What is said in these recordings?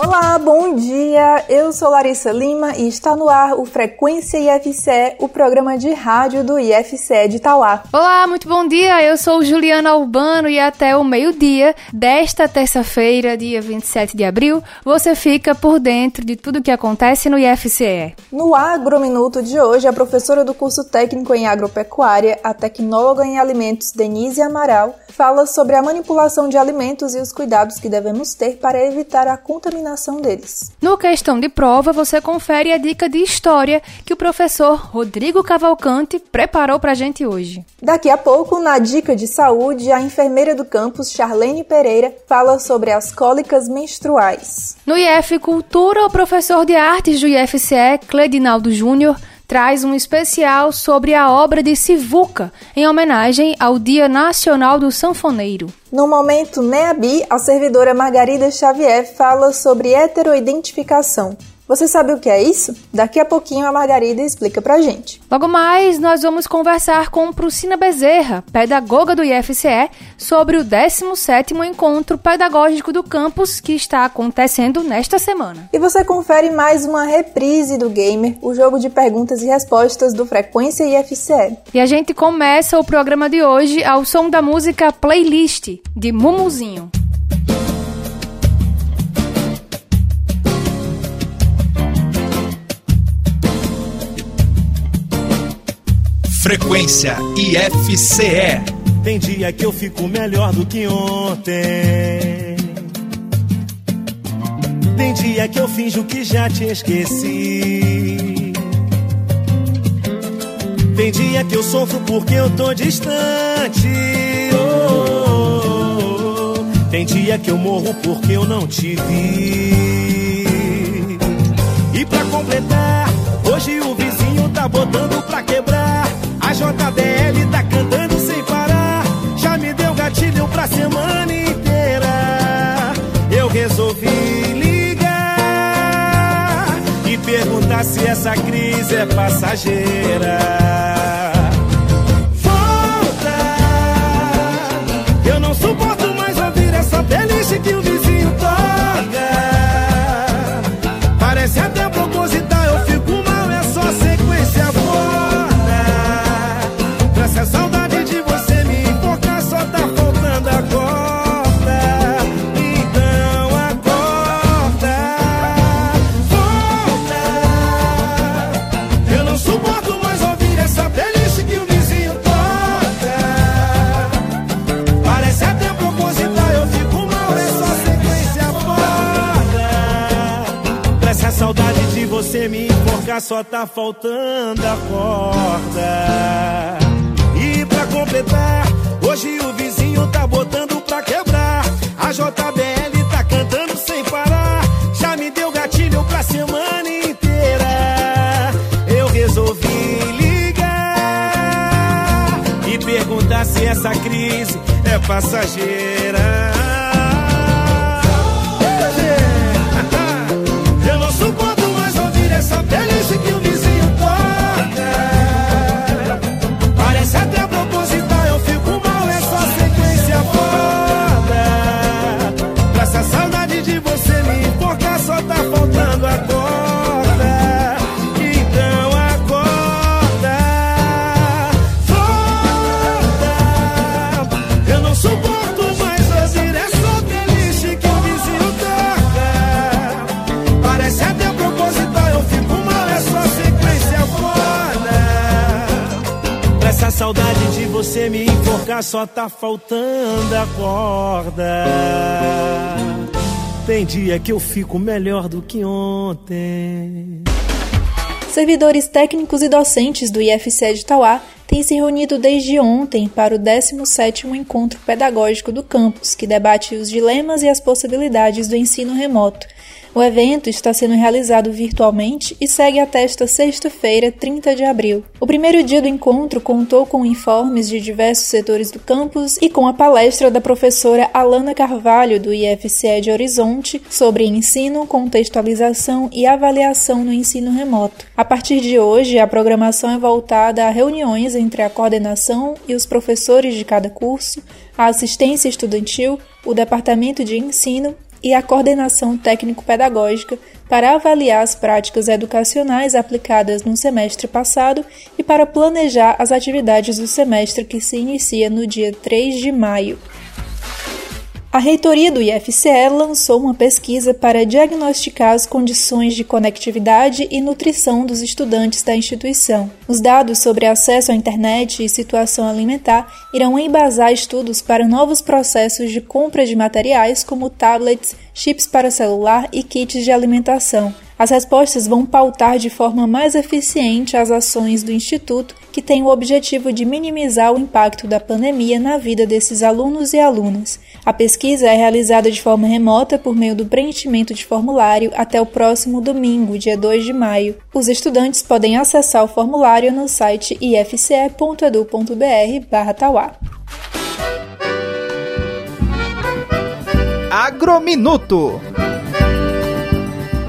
Olá, bom dia. Eu sou Larissa Lima e está no ar o Frequência IFCE, o programa de rádio do IFCE de Itauá. Olá, muito bom dia. Eu sou Juliana Urbano e até o meio-dia desta terça-feira, dia 27 de abril, você fica por dentro de tudo o que acontece no IFCE. No Agrominuto de hoje, a professora do curso técnico em agropecuária, a tecnóloga em alimentos Denise Amaral, fala sobre a manipulação de alimentos e os cuidados que devemos ter para evitar a contaminação deles. No questão de prova, você confere a dica de história que o professor Rodrigo Cavalcante preparou para a gente hoje. Daqui a pouco, na dica de saúde, a enfermeira do campus, Charlene Pereira, fala sobre as cólicas menstruais. No IF Cultura, o professor de artes do IFCE, Cledinaldo Júnior, traz um especial sobre a obra de Sivuca, em homenagem ao Dia Nacional do Sanfoneiro. No momento NEABI, a servidora Margarida Xavier fala sobre heteroidentificação. Você sabe o que é isso? Daqui a pouquinho a Margarida explica pra gente. Logo mais, nós vamos conversar com Prucina Bezerra, pedagoga do IFCE, sobre o 17º Encontro Pedagógico do Campus que está acontecendo nesta semana. E você confere mais uma reprise do Gamer, o jogo de perguntas e respostas do Frequência IFCE. E a gente começa o programa de hoje ao som da música Playlist, de Mumuzinho. Frequência IFCE. Tem dia que eu fico melhor do que ontem. Tem dia que eu finjo que já te esqueci. Tem dia que eu sofro porque eu tô distante. Oh, oh, oh. Tem dia que eu morro porque eu não te vi. E pra completar, hoje o vizinho tá botando pra quebrar. JBL tá cantando sem parar. Já me deu gatilho pra semana inteira. Eu resolvi ligar e perguntar se essa crise é passageira. Volta! Eu não suporto mais ouvir essa playlist que o só tá faltando a corda. E pra completar, hoje o vizinho tá botando pra quebrar. A JBL tá cantando sem parar. Já me deu gatilho pra semana inteira. Eu resolvi ligar e perguntar se essa crise é passageira. Só tá faltando a corda. Tem dia que eu fico melhor do que ontem. Servidores técnicos e docentes do IFCE de Itauá têm se reunido desde ontem para o 17º Encontro Pedagógico do Campus, que debate os dilemas e as possibilidades do ensino remoto. O evento está sendo realizado virtualmente e segue até esta sexta-feira, 30 de abril. O primeiro dia do encontro contou com informes de diversos setores do campus e com a palestra da professora Alana Carvalho, do IFCE de Horizonte, sobre ensino, contextualização e avaliação no ensino remoto. A partir de hoje, a programação é voltada a reuniões entre a coordenação e os professores de cada curso, a assistência estudantil, o departamento de ensino e a coordenação técnico-pedagógica para avaliar as práticas educacionais aplicadas no semestre passado e para planejar as atividades do semestre que se inicia no dia 3 de maio. A reitoria do IFCE lançou uma pesquisa para diagnosticar as condições de conectividade e nutrição dos estudantes da instituição. Os dados sobre acesso à internet e situação alimentar irão embasar estudos para novos processos de compra de materiais como tablets, chips para celular e kits de alimentação. As respostas vão pautar de forma mais eficiente as ações do Instituto, que tem o objetivo de minimizar o impacto da pandemia na vida desses alunos e alunas. A pesquisa é realizada de forma remota por meio do preenchimento de formulário até o próximo domingo, dia 2 de maio. Os estudantes podem acessar o formulário no site ifce.edu.br/tauá. Agrominuto.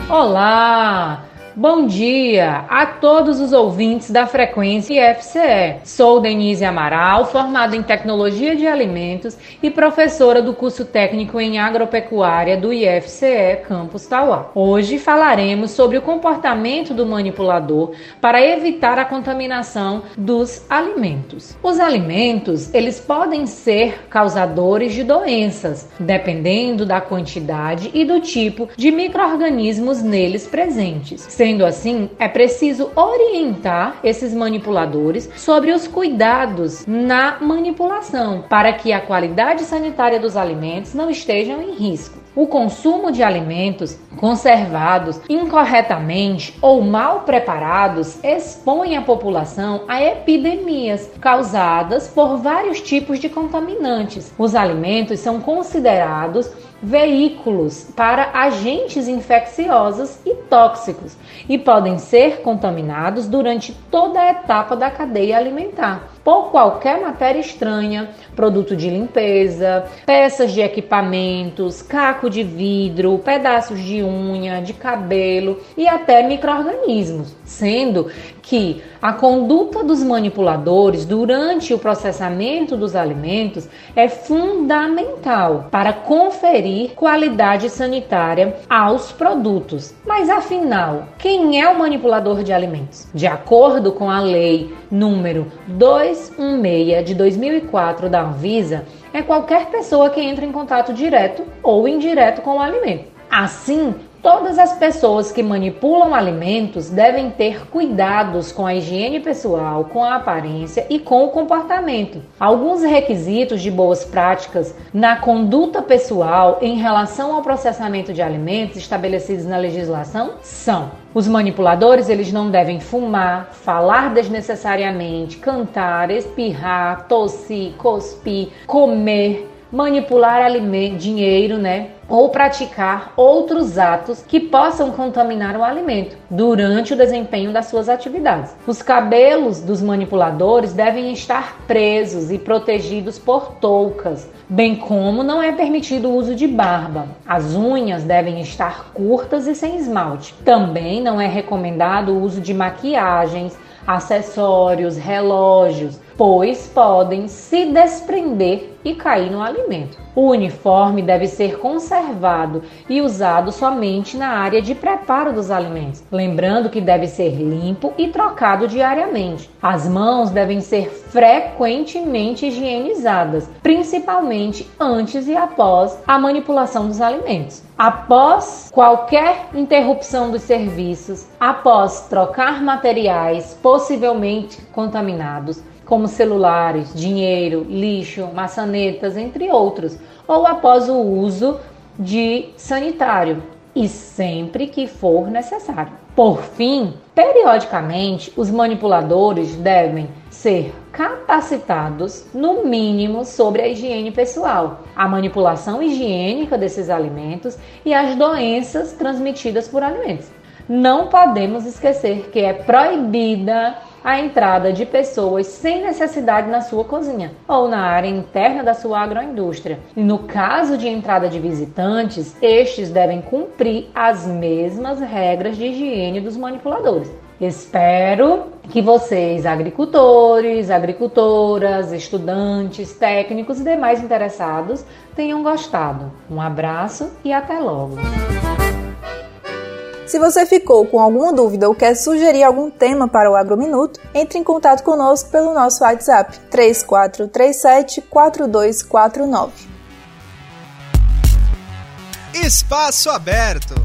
Olá! Bom dia a todos os ouvintes da Frequência IFCE. Sou Denise Amaral, formada em Tecnologia de Alimentos e professora do curso técnico em Agropecuária do IFCE Campus Tauá. Hoje falaremos sobre o comportamento do manipulador para evitar a contaminação dos alimentos. Os alimentos, eles podem ser causadores de doenças, dependendo da quantidade e do tipo de microorganismos neles presentes assim, é preciso orientar esses manipuladores sobre os cuidados na manipulação para que a qualidade sanitária dos alimentos não estejam em risco. O consumo de alimentos conservados incorretamente ou mal preparados expõe a população a epidemias causadas por vários tipos de contaminantes. Os alimentos são considerados veículos para agentes infecciosos e tóxicos e podem ser contaminados durante toda a etapa da cadeia alimentar por qualquer matéria estranha, produto de limpeza, peças de equipamentos, caco de vidro, pedaços de unha, de cabelo e até microorganismos, sendo que a conduta dos manipuladores durante o processamento dos alimentos é fundamental para conferir qualidade sanitária aos produtos. Mas afinal, quem é o manipulador de alimentos? De acordo com a lei número 216 de 2004 da Anvisa, é qualquer pessoa que entra em contato direto ou indireto com o alimento. Assim, Todas as pessoas que manipulam alimentos devem ter cuidados com a higiene pessoal, com a aparência e com o comportamento. Alguns requisitos de boas práticas na conduta pessoal em relação ao processamento de alimentos estabelecidos na legislação são: os manipuladores eles não devem fumar, falar desnecessariamente, cantar, espirrar, tossir, cuspir, comer, manipular dinheiro, né? ou praticar outros atos que possam contaminar o alimento durante o desempenho das suas atividades. Os cabelos dos manipuladores devem estar presos e protegidos por toucas, bem como não é permitido o uso de barba. As unhas devem estar curtas e sem esmalte. Também não é recomendado o uso de maquiagens, acessórios, relógios, pois podem se desprender e cair no alimento. O uniforme deve ser conservado e usado somente na área de preparo dos alimentos, lembrando que deve ser limpo e trocado diariamente. As mãos devem ser frequentemente higienizadas, principalmente antes e após a manipulação dos alimentos. Após qualquer interrupção dos serviços, após trocar materiais possivelmente contaminados, como celulares, dinheiro, lixo, maçanetas, entre outros, ou após o uso de sanitário. e sempre que for necessário. Por fim, periodicamente, os manipuladores devem ser capacitados, no mínimo, sobre a higiene pessoal, a manipulação higiênica desses alimentos e as doenças transmitidas por alimentos. Não podemos esquecer que é proibida a entrada de pessoas sem necessidade na sua cozinha ou na área interna da sua agroindústria. E no caso de entrada de visitantes, estes devem cumprir as mesmas regras de higiene dos manipuladores. Espero que vocês, agricultores, agricultoras, estudantes, técnicos e demais interessados, tenham gostado. Um abraço e até logo! Se você ficou com alguma dúvida ou quer sugerir algum tema para o Agrominuto, entre em contato conosco pelo nosso WhatsApp 3437 4249. Espaço Aberto.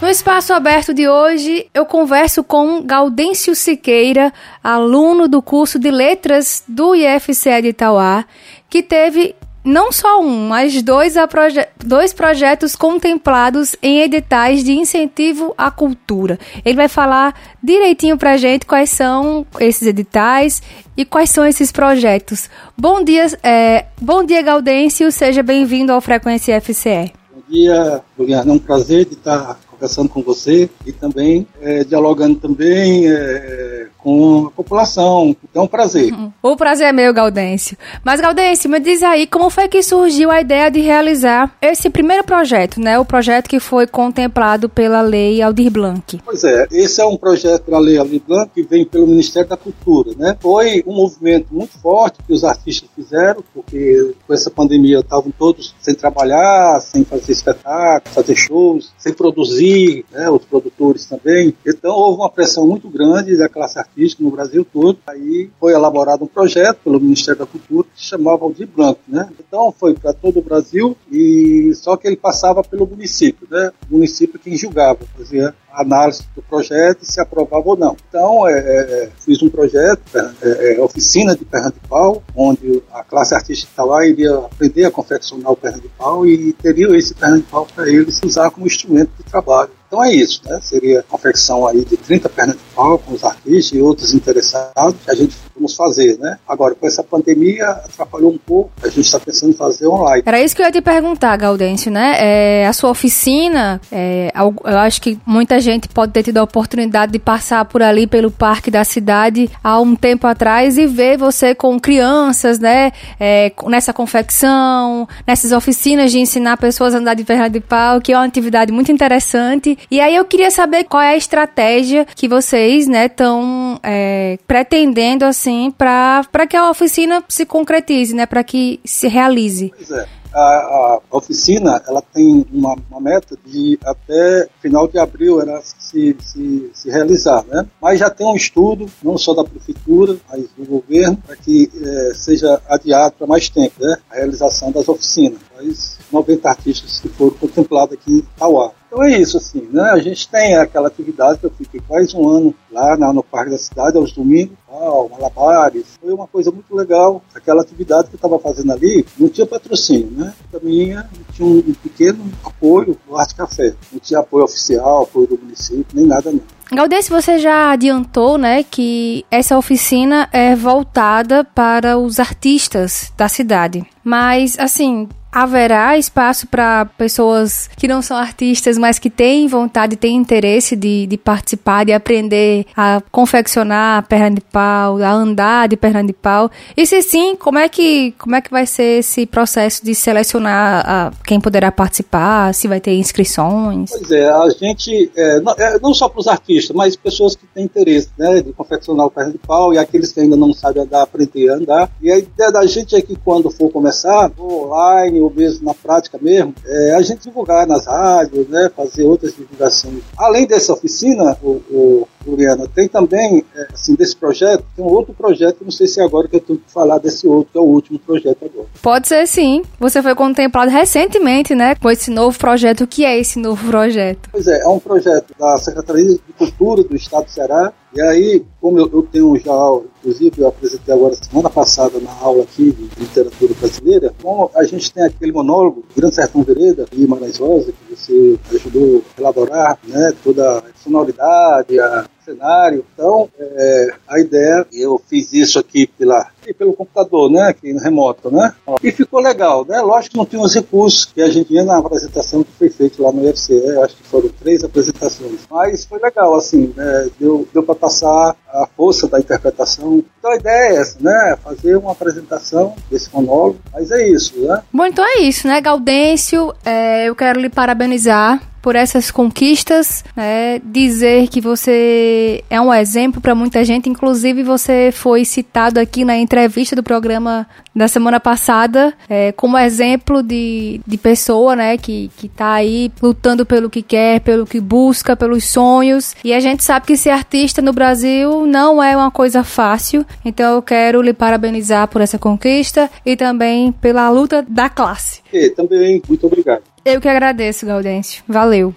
No espaço aberto de hoje, eu converso com Gaudêncio Siqueira, aluno do curso de Letras do IFCE de Itauá, que teve não só um, mas dois, proje dois projetos contemplados em editais de incentivo à cultura. Ele vai falar direitinho pra gente quais são esses editais e quais são esses projetos. Bom dia, é, bom dia Gaudêncio, seja bem-vindo ao Frequência FCE. Bom dia, Juliana, é um prazer de estar conversando com você e também é, dialogando também é, com a população. É um prazer. Uhum. O prazer é meu, Gaudêncio. Mas, Gaudêncio, me diz aí, como foi que surgiu a ideia de realizar esse primeiro projeto, né? O projeto que foi contemplado pela Lei Aldir Blanc. Pois é, esse é um projeto pela Lei Aldir Blanc que vem pelo Ministério da Cultura, né? Foi um movimento muito forte que os artistas fizeram, porque com essa pandemia estavam todos sem trabalhar, sem fazer espetáculos, fazer shows, sem produzir né, os produtores também. Então houve uma pressão muito grande da classe artística no Brasil todo. Aí foi elaborado um projeto pelo Ministério da Cultura que se chamava Aldir Blanco, né? Então foi para todo o Brasil e só que ele passava pelo município, né? O município quem julgava, fazia análise do projeto e se aprovava ou não. Então, é, é, fiz um projeto, é, é, oficina de perna de pau, onde a classe artística lá iria aprender a confeccionar o perna de pau e teria esse perna de pau para eles usar como instrumento de trabalho. Então é isso, né? Seria confecção aí de 30 pernas de pau com os artistas e outros interessados que a gente vamos fazer, né? Agora, com essa pandemia, atrapalhou um pouco, a gente está pensando em fazer online. Era isso que eu ia te perguntar, Gaudêncio, né? É, a sua oficina, é, eu acho que muita gente pode ter tido a oportunidade de passar por ali pelo parque da cidade há um tempo atrás e ver você com crianças, né? É, nessa confecção, nessas oficinas de ensinar pessoas a andar de perna de pau, que é uma atividade muito interessante. E aí eu queria saber qual é a estratégia que vocês, né, estão é, pretendendo assim para que a oficina se concretize, né, para que se realize. Pois é. A, a, oficina ela tem uma, uma, meta de até final de abril ela se, se, se, realizar, né? Mas já tem um estudo, não só da prefeitura, mas do governo, para que é, seja adiado para mais tempo, né? A realização das oficinas. Mas 90 artistas que foram contemplados aqui em Tauá. Então é isso, assim, né? A gente tem aquela atividade que eu fiquei quase um ano lá na, no Parque da Cidade, aos domingos, tal, malabares. Foi uma coisa muito legal. Aquela atividade que eu estava fazendo ali não tinha patrocínio, né? Para mim, tinha um, um pequeno apoio do Arte Café. Não tinha apoio oficial, apoio do município, nem nada não. Galdês, você já adiantou, né, que essa oficina é voltada para os artistas da cidade. Mas, assim, haverá espaço para pessoas que não são artistas, mas que têm vontade, têm interesse de, de participar, de aprender a confeccionar perna de pau, a andar de perna de pau. E se sim, como é que, como é que vai ser esse processo de selecionar a, quem poderá participar, se vai ter inscrições? Pois é, a gente, é, não, é, não, só para os artistas, mas pessoas que têm interesse né, de confeccionar o perna de pau e aqueles que ainda não sabem andar, aprender a andar. E a ideia da gente é que quando for começar, online, ou mesmo na prática mesmo, é, a gente divulgar nas rádios, né, fazer outras divulgações. Além dessa oficina, o, o Juliana. Tem também, é, assim, desse projeto, tem um outro projeto, não sei se é agora que eu tenho que falar desse outro, que é o último projeto agora. Pode ser sim. Você foi contemplado recentemente, né, com esse novo projeto. O que é esse novo projeto? Pois é, é um projeto da Secretaria de Cultura do Estado do Ceará, e aí, como eu, eu, tenho já, inclusive eu apresentei agora semana passada na aula aqui de literatura brasileira, como a gente tem aquele monólogo, Grande Sertão Vereda, e Marais Rosa, que você ajudou a elaborar, né, toda a sonoridade, a cenário. Então, é, a ideia, eu fiz isso aqui pela, pelo computador, né, aqui no remoto, né, e ficou legal, né, lógico que não tinha os recursos que a gente tinha na apresentação que foi feita lá no UFC, acho que foram três apresentações, mas foi legal, assim, né, deu, deu para passar a força da interpretação. Então a ideia é essa, né, fazer uma apresentação desse monólogo, mas é isso, né. Bom, então é isso, né, Gaudêncio, é, eu quero lhe parabenizar por essas conquistas, né? dizer que você é um exemplo para muita gente. Inclusive, você foi citado aqui na entrevista do programa da semana passada é, como exemplo de, de pessoa né? que, que tá aí lutando pelo que quer, pelo que busca, pelos sonhos. E a gente sabe que ser artista no Brasil não é uma coisa fácil. Então, eu quero lhe parabenizar por essa conquista e também pela luta da classe. E também, muito obrigado. Eu que agradeço, Gaudêncio. Valeu.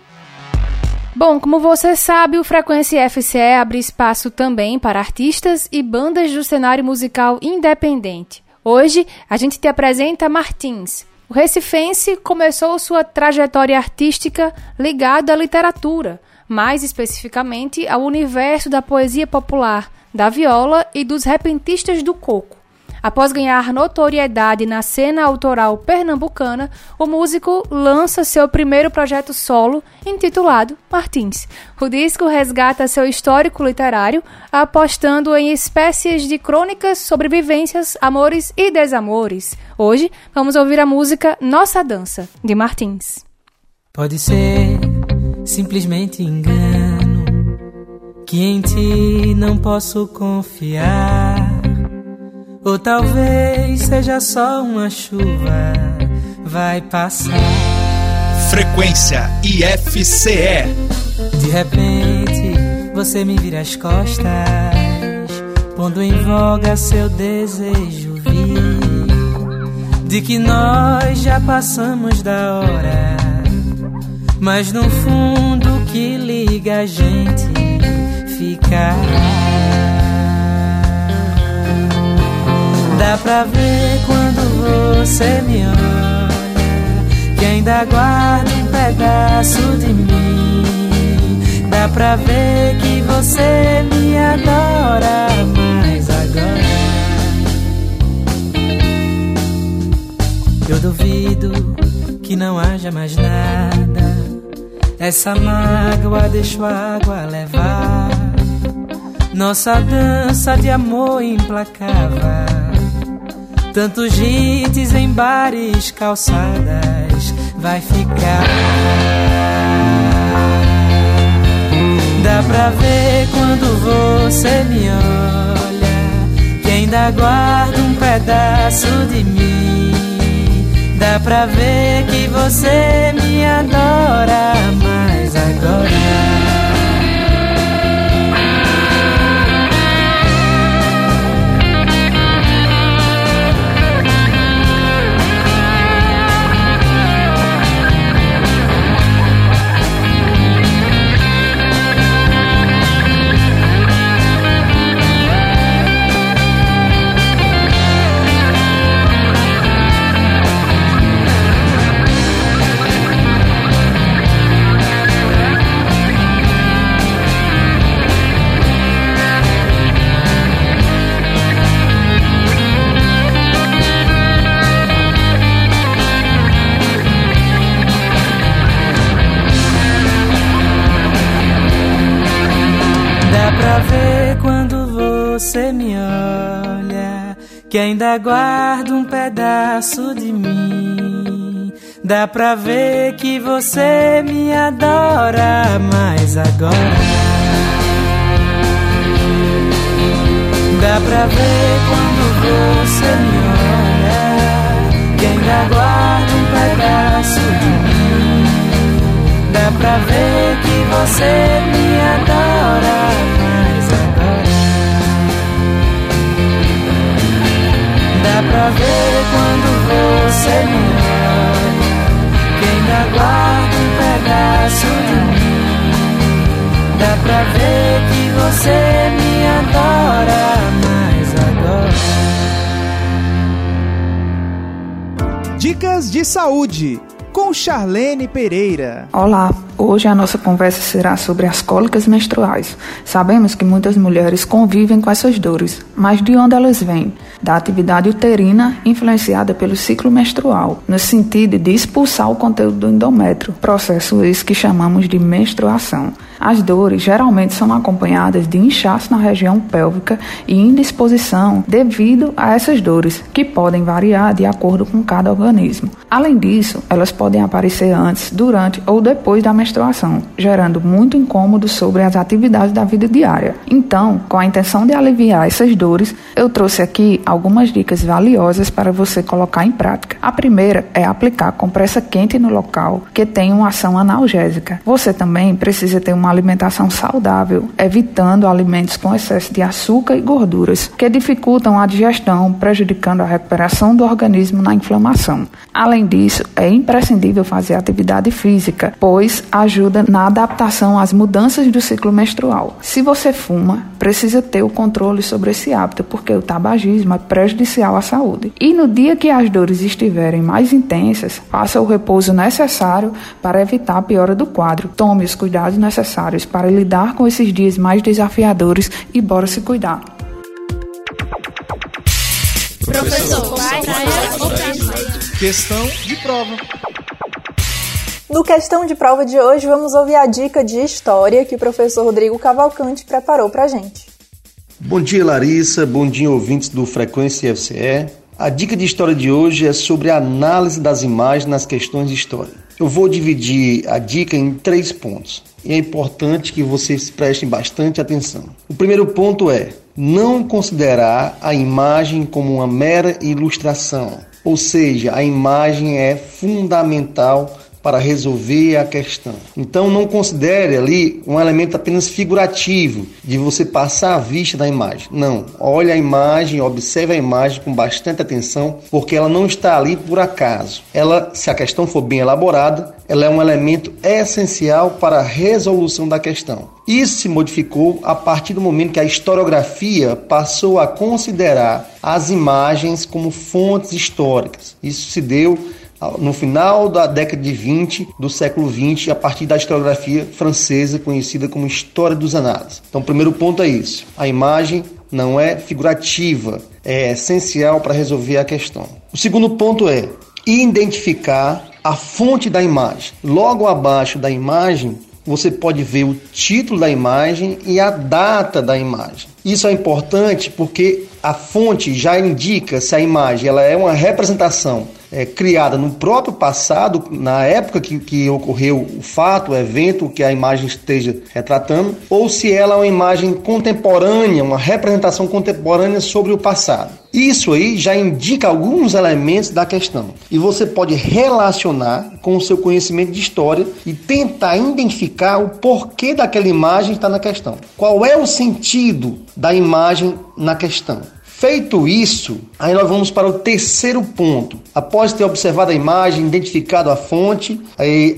Bom, como você sabe, o Frequência FCE abre espaço também para artistas e bandas do cenário musical independente. Hoje, a gente te apresenta Martins. O recifense começou sua trajetória artística ligada à literatura, mais especificamente ao universo da poesia popular, da viola e dos repentistas do coco. Após ganhar notoriedade na cena autoral pernambucana, o músico lança seu primeiro projeto solo, intitulado Martins. O disco resgata seu histórico literário, apostando em espécies de crônicas sobre vivências, amores e desamores. Hoje, vamos ouvir a música Nossa Dança, de Martins. Pode ser simplesmente engano que em ti não posso confiar ou talvez seja só uma chuva, vai passar. Frequência IFCE. De repente, você me vira as costas, pondo em voga seu desejo vir. De que nós já passamos da hora, mas no fundo o que liga a gente fica. Dá pra ver quando você me olha Que ainda guarda um pedaço de mim. Dá pra ver que você me adora Mas agora. Eu duvido que não haja mais nada. Essa mágoa deixa a água levar. Nossa dança de amor implacável Tantos hits em bares, calçadas, vai ficar. Dá pra ver quando você me olha, que ainda guarda um pedaço de mim. Dá pra ver que você me adora, mas agora. Você me olha, que ainda guarda um pedaço de mim. Dá pra ver que você me adora, mas agora. Dá pra ver quando você me olha, que ainda guarda um pedaço de mim. Dá pra ver que você me adora, Dá pra ver quando você me ama. Quem ainda guarda um pedaço de mim Dá pra ver que você me adora Mas agora Dicas de saúde com Charlene Pereira. Olá, hoje a nossa conversa será sobre as cólicas menstruais. Sabemos que muitas mulheres convivem com essas dores, mas de onde elas vêm? Da atividade uterina influenciada pelo ciclo menstrual, no sentido de expulsar o conteúdo do endométrio, processo esse que chamamos de menstruação. As dores geralmente são acompanhadas de inchaço na região pélvica e indisposição devido a essas dores, que podem variar de acordo com cada organismo. Além disso, elas podem aparecer antes, durante ou depois da menstruação, gerando muito incômodo sobre as atividades da vida diária. Então, com a intenção de aliviar essas dores, eu trouxe aqui algumas dicas valiosas para você colocar em prática. A primeira é aplicar compressa quente no local que tem uma ação analgésica. Você também precisa ter uma alimentação saudável, evitando alimentos com excesso de açúcar e gorduras, que dificultam a digestão, prejudicando a recuperação do organismo na inflamação. Além disso, é imprescindível fazer atividade física, pois ajuda na adaptação às mudanças do ciclo menstrual. Se você fuma, precisa ter o controle sobre esse hábito, porque o tabagismo é prejudicial à saúde. E no dia que as dores estiverem mais intensas, faça o repouso necessário para evitar a piora do quadro. Tome os cuidados necessários para lidar com esses dias mais desafiadores e bora se cuidar. Professor, questão de prova. No questão de prova de hoje, vamos ouvir a dica de história que o professor Rodrigo Cavalcante preparou para gente. Bom dia, Larissa. Bom dia, ouvintes do Frequência FCE. A dica de história de hoje é sobre a análise das imagens nas questões de história. Eu vou dividir a dica em três pontos e é importante que vocês prestem bastante atenção. O primeiro ponto é não considerar a imagem como uma mera ilustração, ou seja, a imagem é fundamental para resolver a questão. Então não considere ali um elemento apenas figurativo de você passar a vista da imagem. Não, olhe a imagem, observe a imagem com bastante atenção, porque ela não está ali por acaso. Ela, se a questão for bem elaborada, ela é um elemento essencial para a resolução da questão. Isso se modificou a partir do momento que a historiografia passou a considerar as imagens como fontes históricas. Isso se deu no final da década de 20 do século 20, a partir da historiografia francesa conhecida como História dos Anais. Então, o primeiro ponto é isso: a imagem não é figurativa, é essencial para resolver a questão. O segundo ponto é identificar a fonte da imagem. Logo abaixo da imagem, você pode ver o título da imagem e a data da imagem. Isso é importante porque a fonte já indica se a imagem ela é uma representação é, criada no próprio passado, na época que, que ocorreu o fato, o evento que a imagem esteja retratando, ou se ela é uma imagem contemporânea, uma representação contemporânea sobre o passado. Isso aí já indica alguns elementos da questão e você pode relacionar com o seu conhecimento de história e tentar identificar o porquê daquela imagem está na questão. Qual é o sentido da imagem na questão? Feito isso, aí nós vamos para o terceiro ponto. Após ter observado a imagem, identificado a fonte,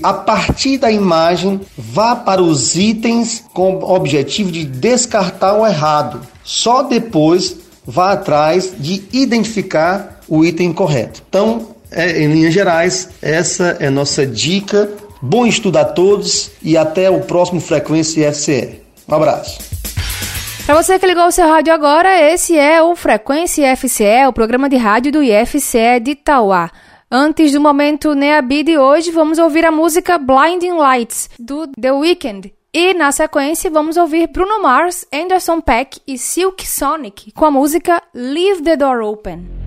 a partir da imagem, vá para os itens com o objetivo de descartar o errado. Só depois vá atrás de identificar o item correto. Então, é, em linhas gerais, essa é nossa dica. Bom estudo a todos e até o próximo Frequência FCE. Um abraço. Para você que ligou o seu rádio agora, esse é o Frequência IFCE, o programa de rádio do IFCE de Itauá. Antes do momento Neabi de hoje, vamos ouvir a música Blinding Lights, do The Weeknd. E, na sequência, vamos ouvir Bruno Mars, Anderson Peck e Silk Sonic com a música Leave the Door Open.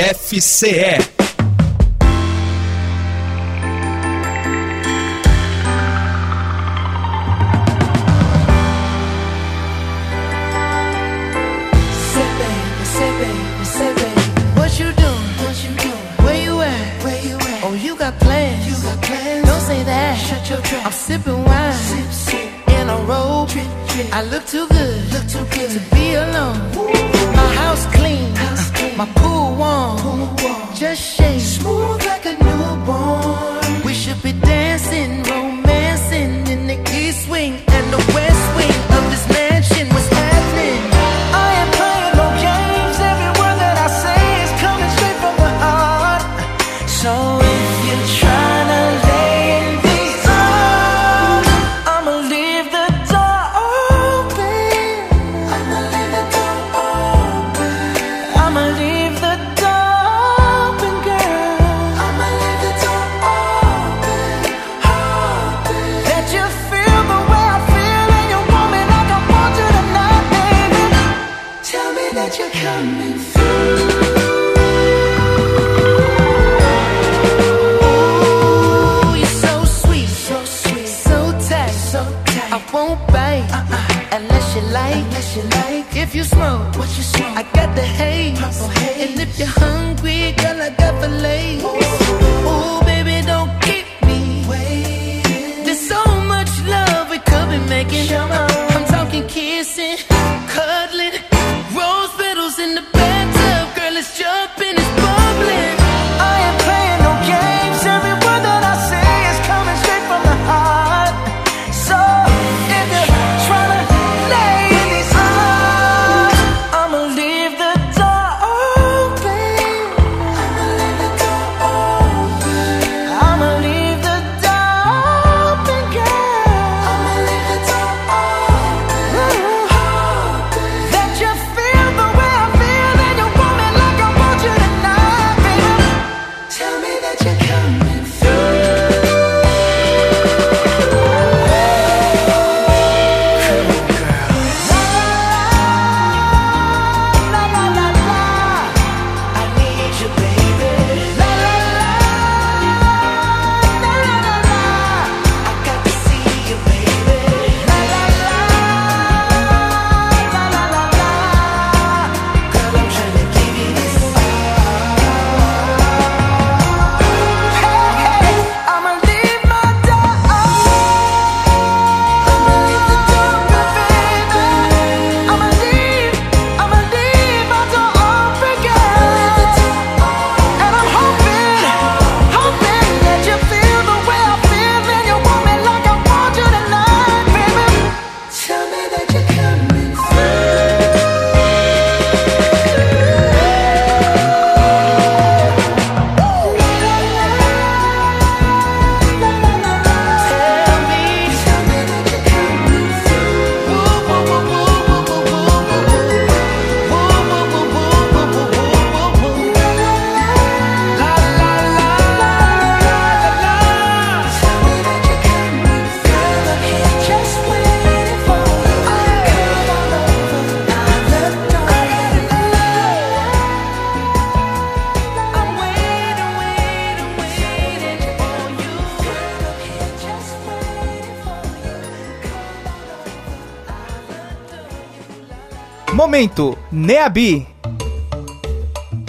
IFCE. Momento Neabi.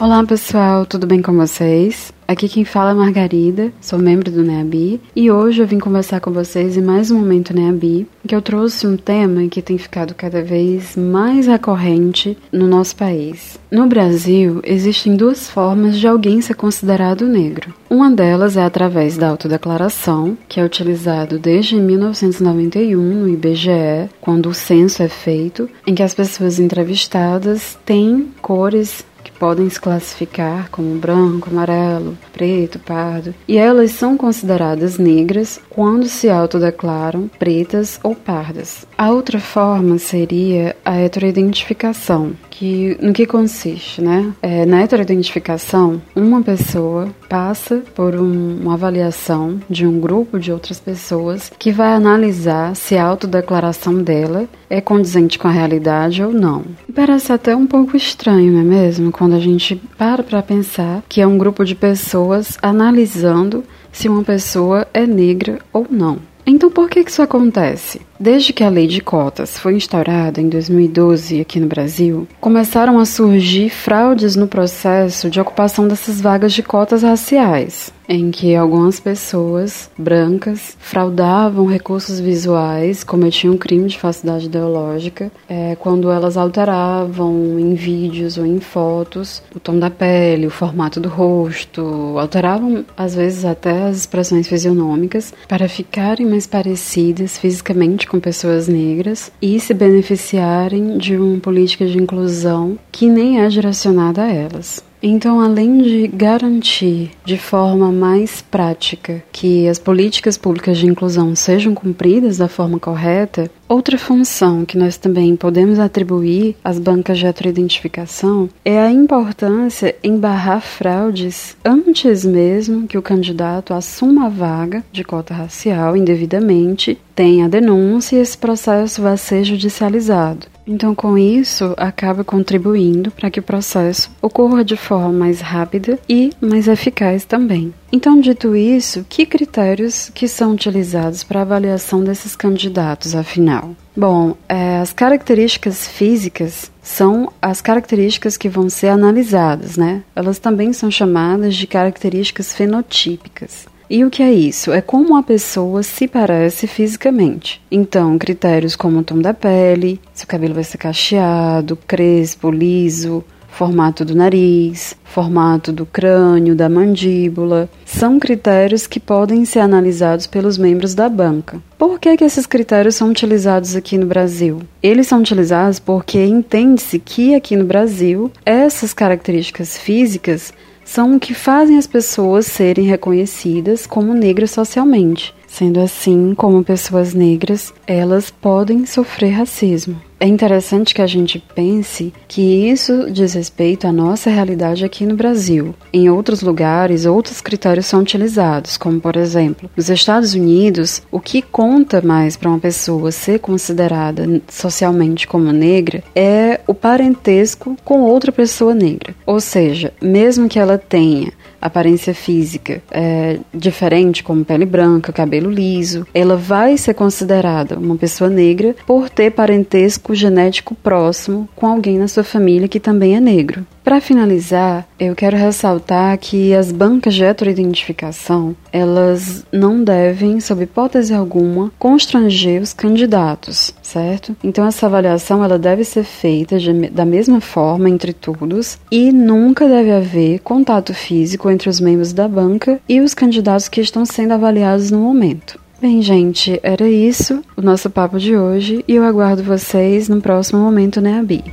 Olá pessoal, tudo bem com vocês? Aqui quem fala é Margarida, sou membro do NEABI e hoje eu vim conversar com vocês em mais um momento NEABI, eu trouxe um tema que tem ficado cada vez mais recorrente no nosso país. No Brasil, existem duas formas de alguém ser considerado negro. Uma delas é através da autodeclaração, que é utilizado desde 1991 no IBGE, quando o censo é feito, em que as pessoas entrevistadas têm cores podem se classificar como branco, amarelo, preto, pardo, e elas são consideradas negras quando se autodeclaram pretas ou pardas. A outra forma seria a heteroidentificação, que no que consiste, né? É, na heteroidentificação, uma pessoa passa por um, uma avaliação de um grupo de outras pessoas que vai analisar se a autodeclaração dela é condizente com a realidade ou não. Parece até um pouco estranho, não é mesmo? Quando a gente para para pensar que é um grupo de pessoas analisando se uma pessoa é negra ou não. Então, por que isso acontece? Desde que a lei de cotas foi instaurada em 2012 aqui no Brasil, começaram a surgir fraudes no processo de ocupação dessas vagas de cotas raciais, em que algumas pessoas brancas fraudavam recursos visuais, cometiam crime de falsidade ideológica, é, quando elas alteravam em vídeos ou em fotos o tom da pele, o formato do rosto, alteravam às vezes até as expressões fisionômicas para ficarem mais parecidas fisicamente com pessoas negras e se beneficiarem de uma política de inclusão que nem é direcionada a elas. Então, além de garantir de forma mais prática que as políticas públicas de inclusão sejam cumpridas da forma correta, outra função que nós também podemos atribuir às bancas de heteroidentificação é a importância em barrar fraudes antes mesmo que o candidato assuma a vaga de cota racial indevidamente, tenha a denúncia e esse processo vá ser judicializado. Então, com isso, acaba contribuindo para que o processo ocorra de forma mais rápida e mais eficaz também. Então, dito isso, que critérios que são utilizados para a avaliação desses candidatos, afinal? Bom, é, as características físicas são as características que vão ser analisadas, né? Elas também são chamadas de características fenotípicas. E o que é isso? É como a pessoa se parece fisicamente. Então, critérios como o tom da pele, se o cabelo vai ser cacheado, crespo, liso, formato do nariz, formato do crânio, da mandíbula, são critérios que podem ser analisados pelos membros da banca. Por que, que esses critérios são utilizados aqui no Brasil? Eles são utilizados porque entende-se que aqui no Brasil essas características físicas são o que fazem as pessoas serem reconhecidas como negras socialmente. Sendo assim, como pessoas negras, elas podem sofrer racismo. É interessante que a gente pense que isso diz respeito à nossa realidade aqui no Brasil. Em outros lugares, outros critérios são utilizados, como por exemplo, nos Estados Unidos, o que conta mais para uma pessoa ser considerada socialmente como negra é o parentesco com outra pessoa negra. Ou seja, mesmo que ela tenha aparência física é, diferente, como pele branca, cabelo liso, ela vai ser considerada uma pessoa negra por ter parentesco genético próximo com alguém na sua família que também é negro. Para finalizar, eu quero ressaltar que as bancas de heteroidentificação, elas não devem, sob hipótese alguma, constranger os candidatos, certo? Então essa avaliação ela deve ser feita de, da mesma forma entre todos e nunca deve haver contato físico entre os membros da banca e os candidatos que estão sendo avaliados no momento. Bem, gente, era isso o nosso papo de hoje e eu aguardo vocês no próximo momento, né, Abi?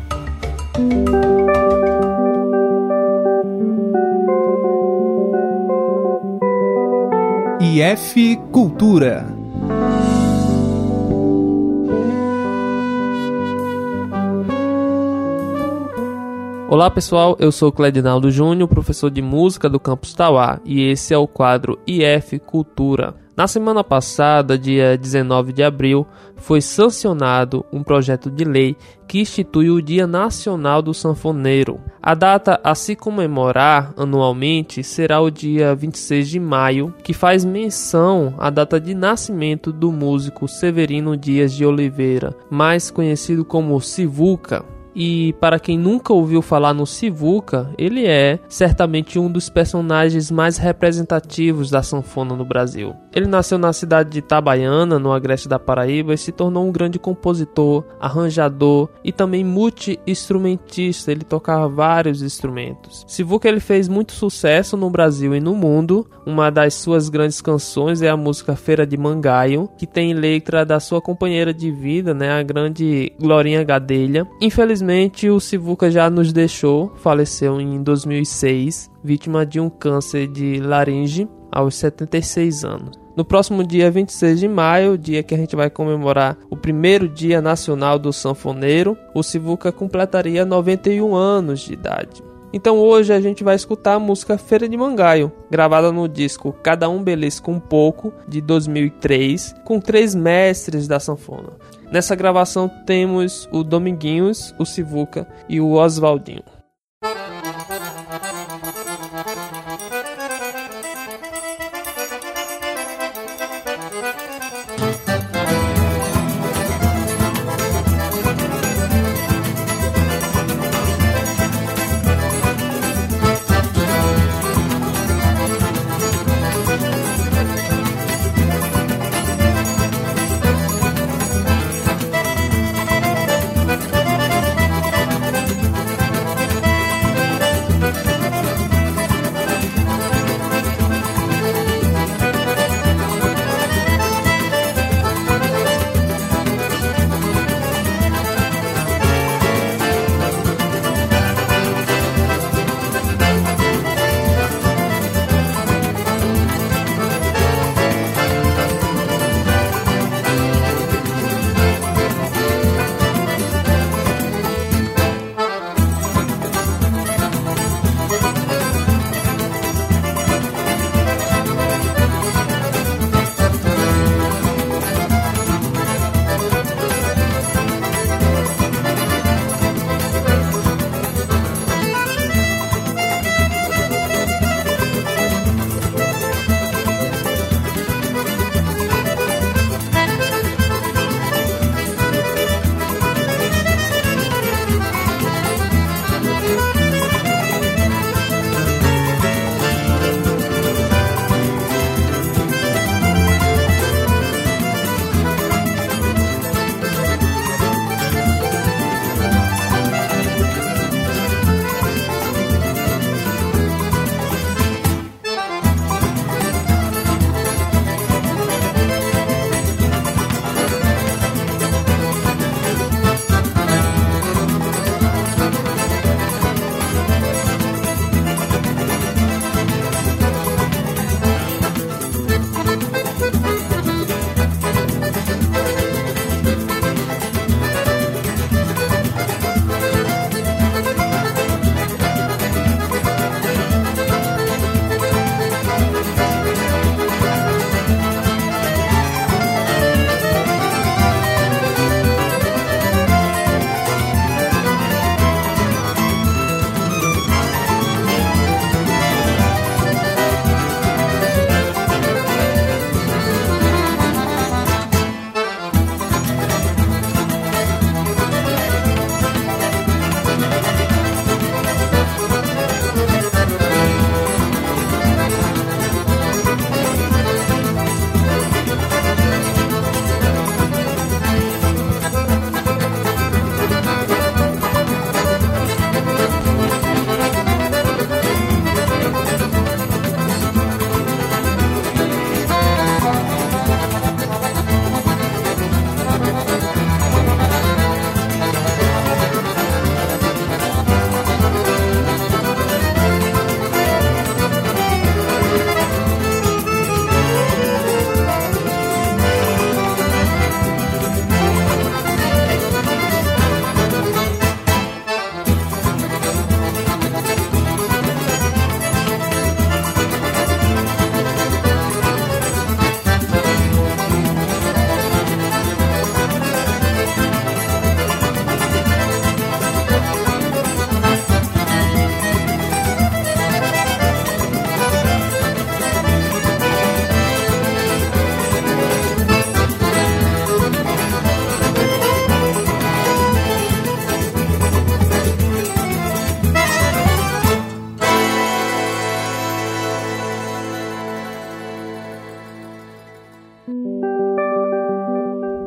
IF Cultura. Olá pessoal, eu sou Cledinaldo Júnior, professor de música do Campus Tauá, e esse é o quadro IF Cultura. Na semana passada, dia 19 de abril, foi sancionado um projeto de lei que institui o Dia Nacional do Sanfoneiro. A data a se comemorar anualmente será o dia 26 de maio, que faz menção à data de nascimento do músico Severino Dias de Oliveira, mais conhecido como Sivuca. E para quem nunca ouviu falar no Sivuca, ele é certamente um dos personagens mais representativos da sanfona no Brasil. Ele nasceu na cidade de Itabaiana, no agreste da Paraíba, e se tornou um grande compositor, arranjador e também multi-instrumentista. Ele tocava vários instrumentos. Sivuca ele fez muito sucesso no Brasil e no mundo. Uma das suas grandes canções é a música Feira de Mangaio, que tem letra da sua companheira de vida, né, a grande Glorinha Gadelha. Infelizmente, o Sivuca já nos deixou, faleceu em 2006, vítima de um câncer de laringe aos 76 anos. No próximo dia 26 de maio, dia que a gente vai comemorar o primeiro Dia Nacional do Sanfoneiro, o Sivuca completaria 91 anos de idade. Então hoje a gente vai escutar a música Feira de Mangaio, gravada no disco Cada Um Belisca um Pouco, de 2003, com três mestres da sanfona. Nessa gravação temos o Dominguinhos, o Sivuca e o Oswaldinho.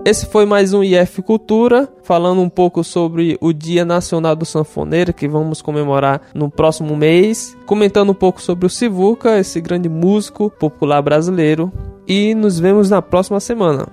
Esse foi mais um IF Cultura, falando um pouco sobre o Dia Nacional do Sanfoneiro, que vamos comemorar no próximo mês, comentando um pouco sobre o Sivuca, esse grande músico popular brasileiro, e nos vemos na próxima semana.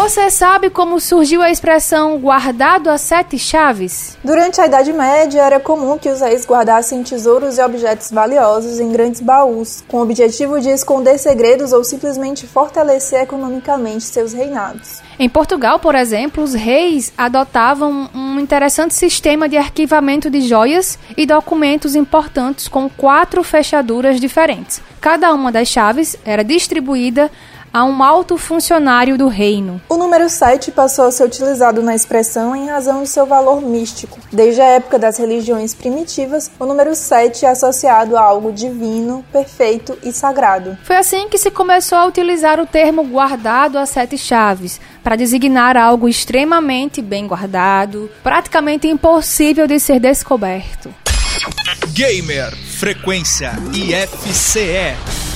Você sabe como surgiu a expressão guardado a sete chaves? Durante a Idade Média, era comum que os reis guardassem tesouros e objetos valiosos em grandes baús, com o objetivo de esconder segredos ou simplesmente fortalecer economicamente seus reinados. Em Portugal, por exemplo, os reis adotavam um interessante sistema de arquivamento de joias e documentos importantes com quatro fechaduras diferentes. Cada uma das chaves era distribuída a um alto funcionário do reino. O número 7 passou a ser utilizado na expressão em razão do seu valor místico. Desde a época das religiões primitivas, o número 7 é associado a algo divino, perfeito e sagrado. Foi assim que se começou a utilizar o termo guardado a sete chaves, para designar algo extremamente bem guardado, praticamente impossível de ser descoberto. Gamer Frequência IFCE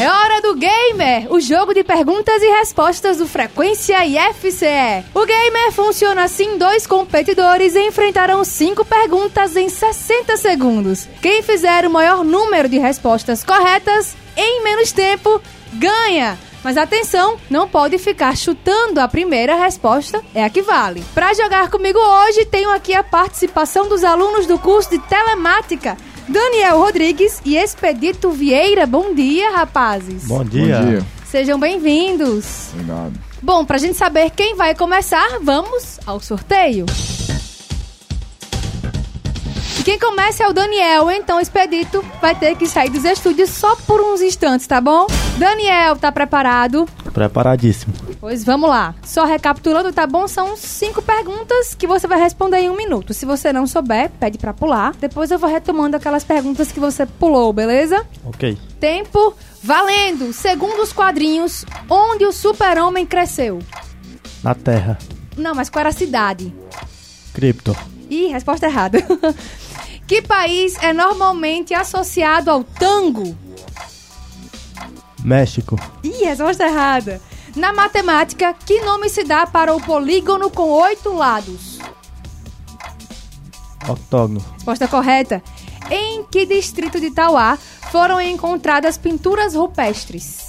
É hora do Gamer, o jogo de perguntas e respostas do Frequência IFCE. O Gamer funciona assim: dois competidores enfrentarão cinco perguntas em 60 segundos. Quem fizer o maior número de respostas corretas em menos tempo ganha. Mas atenção, não pode ficar chutando a primeira resposta, é a que vale. Para jogar comigo hoje, tenho aqui a participação dos alunos do curso de telemática Daniel Rodrigues e Expedito Vieira. Bom dia, rapazes. Bom dia. Bom dia. Sejam bem-vindos. Obrigado. Bom, pra gente saber quem vai começar, vamos ao sorteio. E quem começa é o Daniel, então o Expedito vai ter que sair dos estúdios só por uns instantes, tá bom? Daniel, tá preparado? Preparadíssimo. Pois vamos lá. Só recapitulando, tá bom? São cinco perguntas que você vai responder em um minuto. Se você não souber, pede pra pular. Depois eu vou retomando aquelas perguntas que você pulou, beleza? Ok. Tempo valendo. Segundo os quadrinhos, onde o super-homem cresceu? Na Terra. Não, mas qual era a cidade? Cripto. Ih, resposta errada. que país é normalmente associado ao tango? México. Ih, resposta errada. Na matemática, que nome se dá para o polígono com oito lados? Octógono. Resposta correta. Em que distrito de Tauá foram encontradas pinturas rupestres?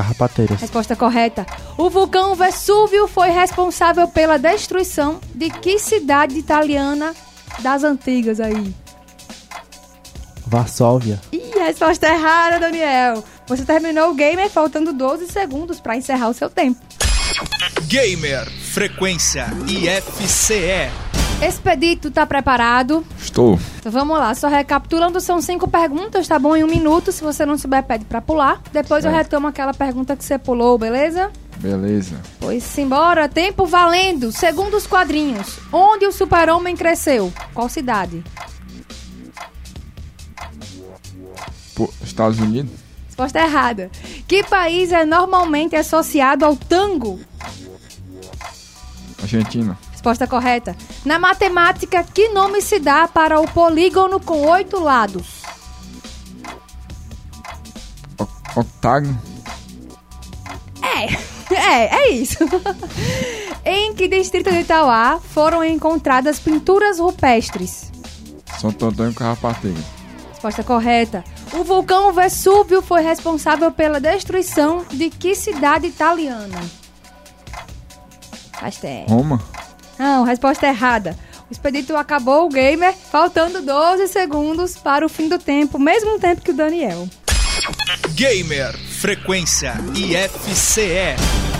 Carrapateiras. Resposta correta. O vulcão Vesúvio foi responsável pela destruição de que cidade italiana das antigas aí? Varsóvia. Ih, resposta errada, Daniel. Você terminou o gamer faltando 12 segundos para encerrar o seu tempo. Gamer Frequência IFCE Expedito, tá preparado? Estou. Então vamos lá, só recapitulando, são cinco perguntas, tá bom? Em um minuto, se você não souber, pede pra pular. Depois eu É. retomo aquela pergunta que você pulou, beleza? Beleza. Pois simbora, tempo valendo. Segundo os quadrinhos, onde o super-homem cresceu? Qual cidade? Pô, Estados Unidos? Resposta errada. Que país é normalmente associado ao tango? Argentina. Resposta correta. Na matemática, que nome se dá para o polígono com oito lados? Octágono. É, é, é isso. em que distrito de Itauá foram encontradas pinturas rupestres? Santo Antônio Carrapateira. Resposta correta. O vulcão Vesúvio foi responsável pela destruição de que cidade italiana? Roma. Não, resposta errada. O expedito acabou o gamer, faltando 12 segundos para o fim do tempo, mesmo tempo que o Daniel. Gamer Frequência IFCE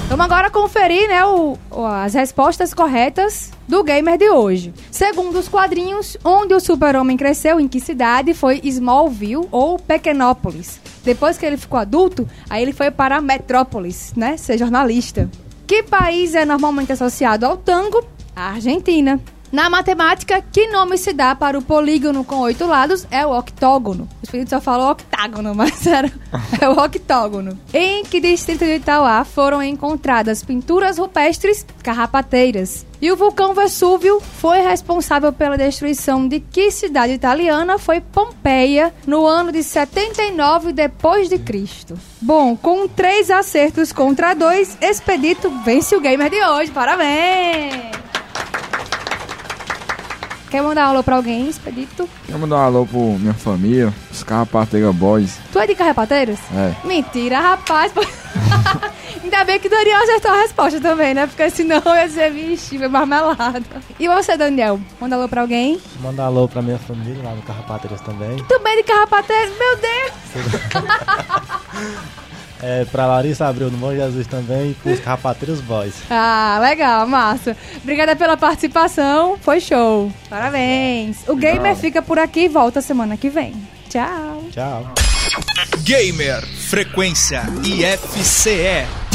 Vamos agora conferir né, o- as respostas corretas do gamer de hoje. Segundo os quadrinhos, onde o super-homem cresceu, em que cidade, foi Smallville ou Pequenópolis. Depois que ele ficou adulto, aí ele foi para Metrópolis, né, ser jornalista. Que país é normalmente associado ao tango? A Argentina. Na matemática, que nome se dá para o polígono com oito lados? É o octógono. O espírito só falou octágono, mas era, é o octógono. Em que distrito de Itauá foram encontradas pinturas rupestres carrapateiras? E o vulcão Vesúvio foi responsável pela destruição de que cidade italiana? Foi Pompeia, no ano de 79 depois de Cristo. Bom, com três acertos contra dois, Expedito vence o gamer de hoje. Parabéns! Quer mandar um alô pra alguém, Expedito? Quero mandar um alô pro minha família, os Carrapateiga Boys. Tu é de Carrapateiros? É. Mentira, rapaz. Ainda bem que o Daniel acertou a resposta também, né? Porque senão ia ser, vixe, foi marmelada. E você, Daniel? Manda alô pra alguém? Mandar alô pra minha família lá no Carrapateiras também. Também de Carrapateiros, meu Deus! É, pra Larissa Abreu no Bom Jesus também e pros Carrapateiros Boys. Ah, legal, massa. Obrigada pela participação, foi show. Parabéns. O Gamer fica por aqui e volta semana que vem. Tchau. Tchau. Gamer Frequência IFCE.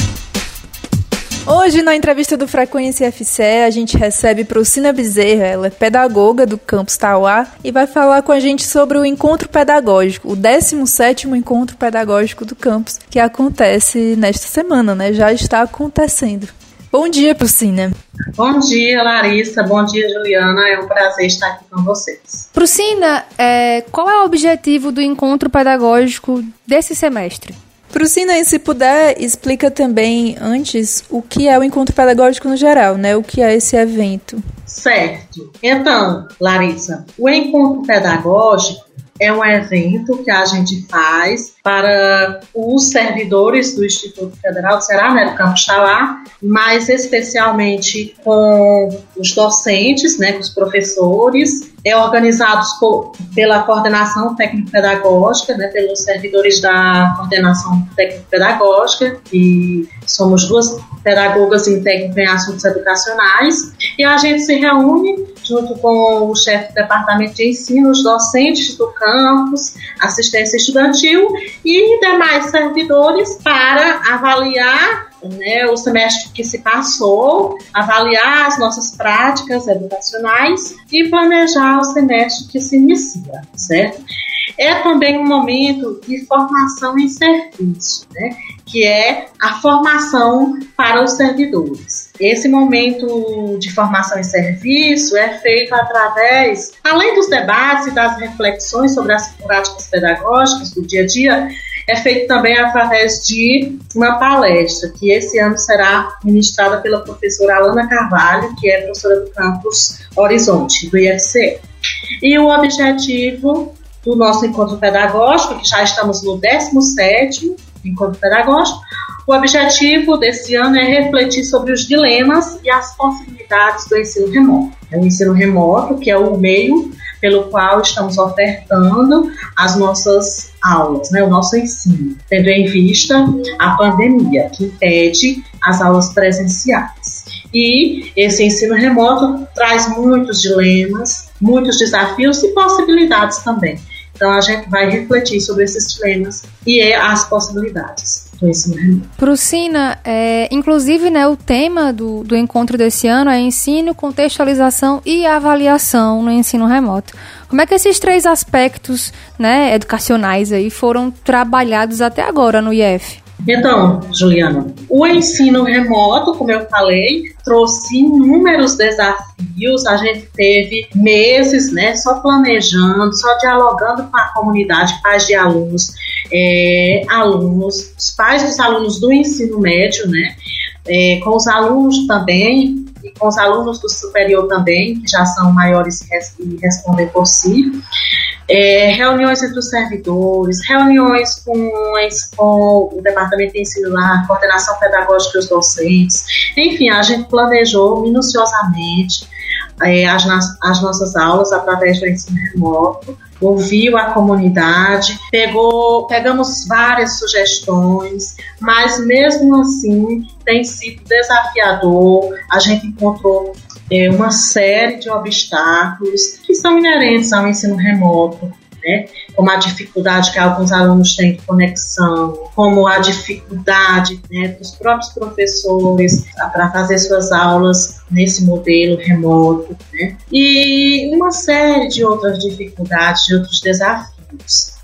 Hoje, na entrevista do Frequência FCE, a gente recebe Procina Bezerra, ela é pedagoga do campus Tauá e vai falar com a gente sobre o encontro pedagógico, o 17º encontro pedagógico do campus, que acontece nesta semana, né? Já está acontecendo. Bom dia, Procina. Bom dia, Larissa. Bom dia, Juliana. É um prazer estar aqui com vocês. Procina, é, qual é o objetivo do encontro pedagógico desse semestre? Procina, e se puder, explica também antes o que é o encontro pedagógico no geral, né? O que é esse evento. Certo. Então, Larissa, o encontro pedagógico é um evento que a gente faz para os servidores do Instituto Federal do né, do Campus Tauá, mais especialmente com os docentes, né, com os professores, é organizados por, pela coordenação técnico-pedagógica, né, pelos servidores da coordenação técnico-pedagógica, e somos duas pedagogas técnico em assuntos educacionais, e a gente se reúne junto com o chefe do departamento de ensino, os docentes do campus, assistência estudantil e demais servidores para avaliar né, o semestre que se passou, avaliar as nossas práticas educacionais e planejar o semestre que se inicia, certo? É também um momento de formação em serviço, né, que é a formação para os servidores. Esse momento de formação em serviço é feito através, além dos debates e das reflexões sobre as práticas pedagógicas do dia a dia, é feito também através de uma palestra, que esse ano será ministrada pela professora Alana Carvalho, que é professora do campus Horizonte, do IFC. E o objetivo do nosso encontro pedagógico, que já estamos no 17º encontro pedagógico, o objetivo desse ano é refletir sobre os dilemas e as possibilidades do ensino remoto. É o ensino remoto, que é o meio pelo qual estamos ofertando as nossas aulas, né, o nosso ensino, tendo em vista a pandemia, que impede as aulas presenciais. E esse ensino remoto traz muitos dilemas, muitos desafios e possibilidades também. Então a gente vai refletir sobre esses dilemas e as possibilidades. Procina, é, inclusive, né, o tema do, do encontro desse ano é ensino, contextualização e avaliação no ensino remoto. Como é que esses três aspectos né, educacionais aí foram trabalhados até agora no IF? Então, Juliana, o ensino remoto, como eu falei, trouxe inúmeros desafios. A gente teve meses, né, só planejando, só dialogando com a comunidade, pais de alunos, é, alunos, os pais dos alunos do ensino médio, né, é, com os alunos também e com os alunos do superior também, que já são maiores e respondem por si é, reuniões entre os servidores, reuniões com, o departamento de ensino lá, coordenação pedagógica dos docentes, enfim, a gente planejou minuciosamente é, as, as nossas aulas através do ensino remoto, ouviu a comunidade, pegou, pegamos várias sugestões, mas mesmo assim tem sido desafiador. A gente encontrou é, uma série de obstáculos que são inerentes ao ensino remoto. né? como a dificuldade que alguns alunos têm de conexão, como a dificuldade né, dos próprios professores para fazer suas aulas nesse modelo remoto, né? e uma série de outras dificuldades, de outros desafios.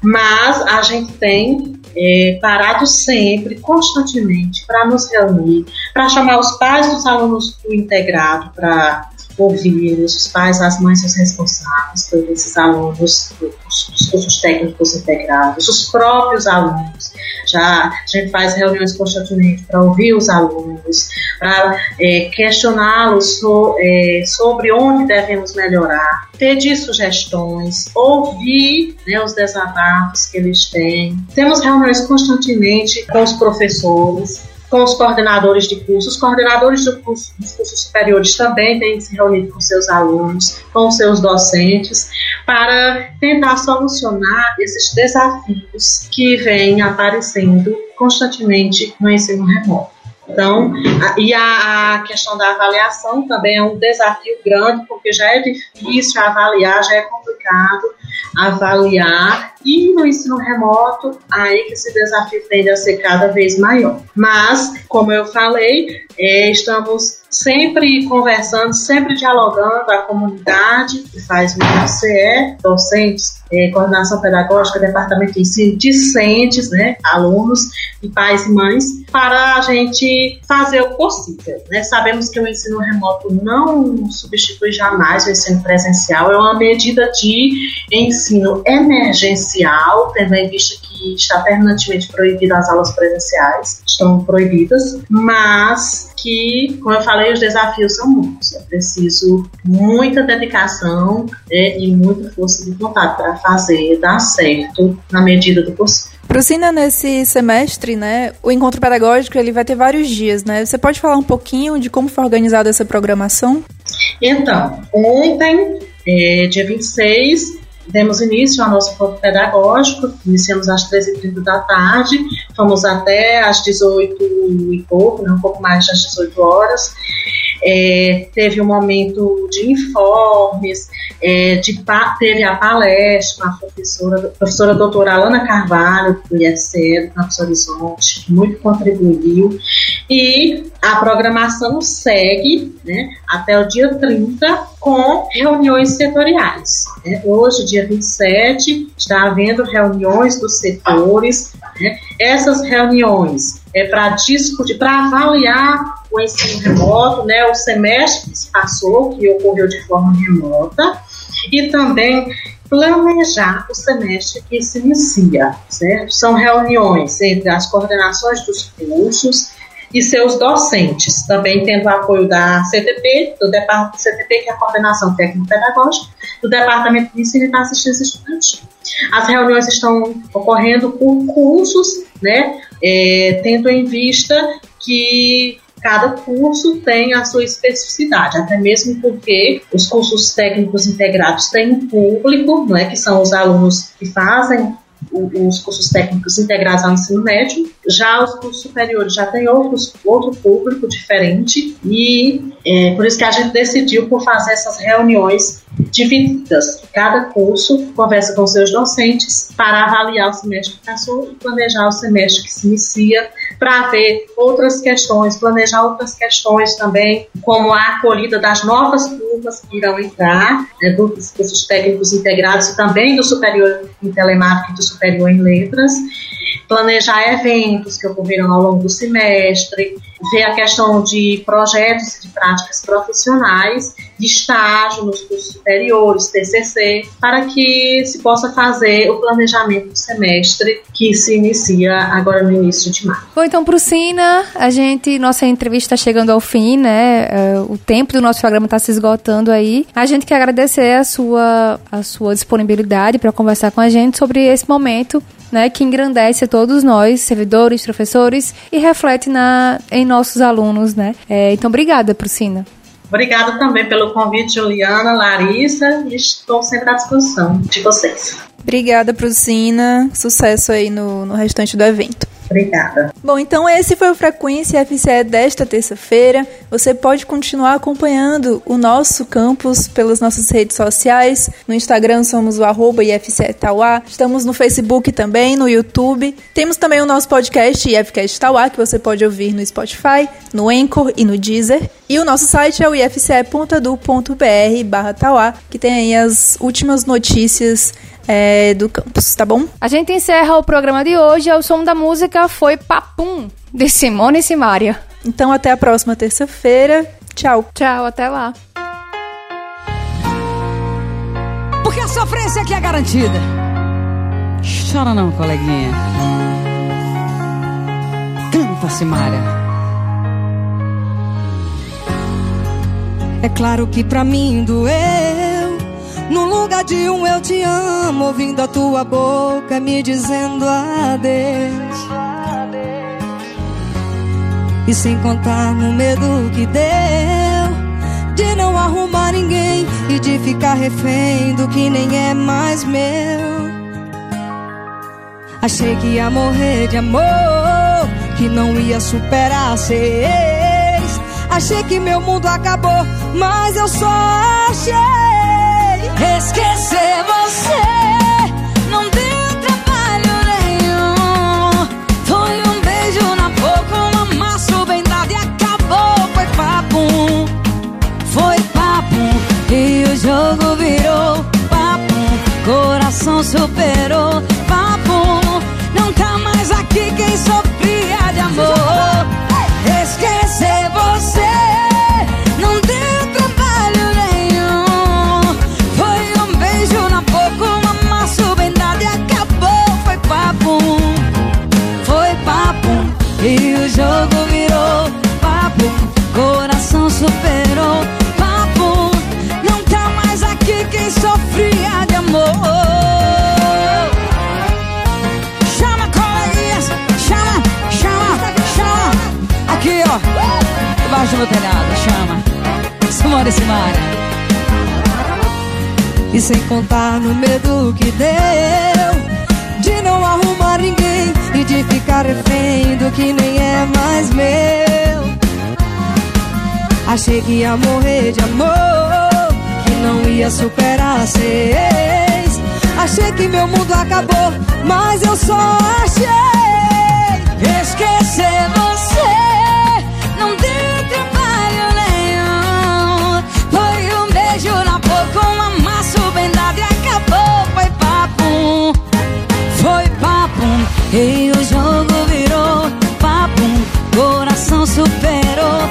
Mas a gente tem é, parado sempre, constantemente, para nos reunir, para chamar os pais dos alunos do integrado para ouvir os pais, as mães, os responsáveis por esses alunos dos cursos técnicos integrados, os próprios alunos. Já a gente faz reuniões constantemente para ouvir os alunos, para é, questioná-los so, é, sobre onde devemos melhorar, pedir sugestões, ouvir né, os desabafos que eles têm. Temos reuniões constantemente com os professores, com os coordenadores de cursos. Os coordenadores do curso, dos cursos superiores também têm se reunido com seus alunos, com seus docentes, para tentar solucionar esses desafios que vêm aparecendo constantemente no ensino remoto. Então, a, e a, a, questão da avaliação também é um desafio grande, porque já é difícil avaliar, já é complicado avaliar e no ensino remoto, aí que esse desafio tende a ser cada vez maior. Mas, como eu falei, é, estamos sempre conversando, sempre dialogando a comunidade que faz o IFCE, docentes, é, coordenação pedagógica, departamento de ensino, discentes, né, alunos e pais e mães, para a gente fazer o possível. Né? Sabemos que o ensino remoto não substitui jamais o ensino presencial, é uma medida de ensino emergencial, tendo em vista que está permanentemente proibida as aulas presenciais, estão proibidas, mas que, como eu falei, os desafios são muitos. É preciso muita dedicação né, e muita força de vontade para fazer dar certo na medida do possível. Procina, nesse semestre, né, o encontro pedagógico ele vai ter vários dias, né? Você pode falar um pouquinho de como foi organizada essa programação? Então, ontem, é, dia 26, demos início ao nosso encontro pedagógico, iniciamos às 13h30 da tarde, fomos até às 18 e pouco, né, um pouco mais das 18 horas. É, teve um momento de informes, é, de, teve a palestra a professora, a professora doutora Alana Carvalho, do IFCE, do Campus Horizonte, muito contribuiu. E a programação segue né, até o dia 30 com reuniões setoriais. Né? Hoje, dia 27, está havendo reuniões dos setores. Né? Essas reuniões é para discutir, para avaliar o ensino remoto, né, o semestre que se passou, que ocorreu de forma remota, e também planejar o semestre que se inicia, certo? São reuniões entre as coordenações dos cursos e seus docentes, também tendo apoio da CTP, do departamento CTP, que é a Coordenação Técnico-Pedagógica, do Departamento de Ensino e da Assistência Estudantil. As reuniões estão ocorrendo por cursos, né, é, tendo em vista que cada curso tem a sua especificidade, até mesmo porque os cursos técnicos integrados têm um público, não é, que são os alunos que fazem os cursos técnicos integrados ao ensino médio. Já os cursos superiores já tem outros, outro público diferente e é, por isso que a gente decidiu por fazer essas reuniões divididas. Cada curso conversa com seus docentes para avaliar o semestre que passou e planejar o semestre que se inicia para ver outras questões, planejar outras questões também, como a acolhida das novas turmas que irão entrar, né, dos cursos técnicos integrados e também do superior em telemática e do superior em letras, planejar eventos que ocorreram ao longo do semestre, ver a questão de projetos de práticas profissionais, de estágio nos cursos superiores, TCC, para que se possa fazer o planejamento do semestre que se inicia agora no início de março. Bom, então, Sina, a gente, nossa entrevista está chegando ao fim, né? É, o tempo do nosso programa está se esgotando aí. A gente quer agradecer a sua, a sua disponibilidade para conversar com a gente sobre esse momento né, que engrandece a todos nós, servidores, professores, e reflete na, em nossos alunos, né? É, então, obrigada, Procina. Obrigada também pelo convite, Juliana, Larissa, e estou sempre à disposição de vocês. Obrigada, Procina. Sucesso aí no, no restante do evento. Obrigada. Bom, então esse foi o Frequência FCE desta terça-feira. Você pode continuar acompanhando o nosso campus pelas nossas redes sociais. No Instagram somos o arroba IFCE Tauá. Estamos no Facebook também, no YouTube. Temos também o nosso podcast IFCast Tauá, que você pode ouvir no Spotify, no Anchor e no Deezer. E o nosso site é o ifce.edu.br barra Tauá, que tem aí as últimas notícias é, do campus, tá bom? A gente encerra o programa de hoje. O som da música foi Papum, de Simone e Simaria. Então até a próxima terça-feira. Tchau. Tchau, até lá. Porque a sofrência aqui é garantida. Chora não, coleguinha. Canta, Simária. É claro que pra mim doeu. No lugar de um eu te amo, ouvindo a tua boca me dizendo adeus. E sem contar no medo que deu de não arrumar ninguém e de ficar refém do que nem é mais meu. Achei que ia morrer de amor, que não ia superar ex. Achei que meu mundo acabou, mas eu só achei esquecer você. Não deu trabalho nenhum. Foi um beijo na boca, um amasso bem dado e acabou. Foi papo, foi papo. E o jogo virou papo. Coração superou Sem contar no medo que deu De não arrumar ninguém E de ficar refém do que nem é mais meu. Achei que ia morrer de amor Que não ia superar ex Achei que meu mundo acabou Mas eu só achei Esquecer você. Não deu trabalho nenhum Foi um beijo na boca Um amasso bem dado e acabou Foi papo. Foi papo E o jogo virou papo. Coração superou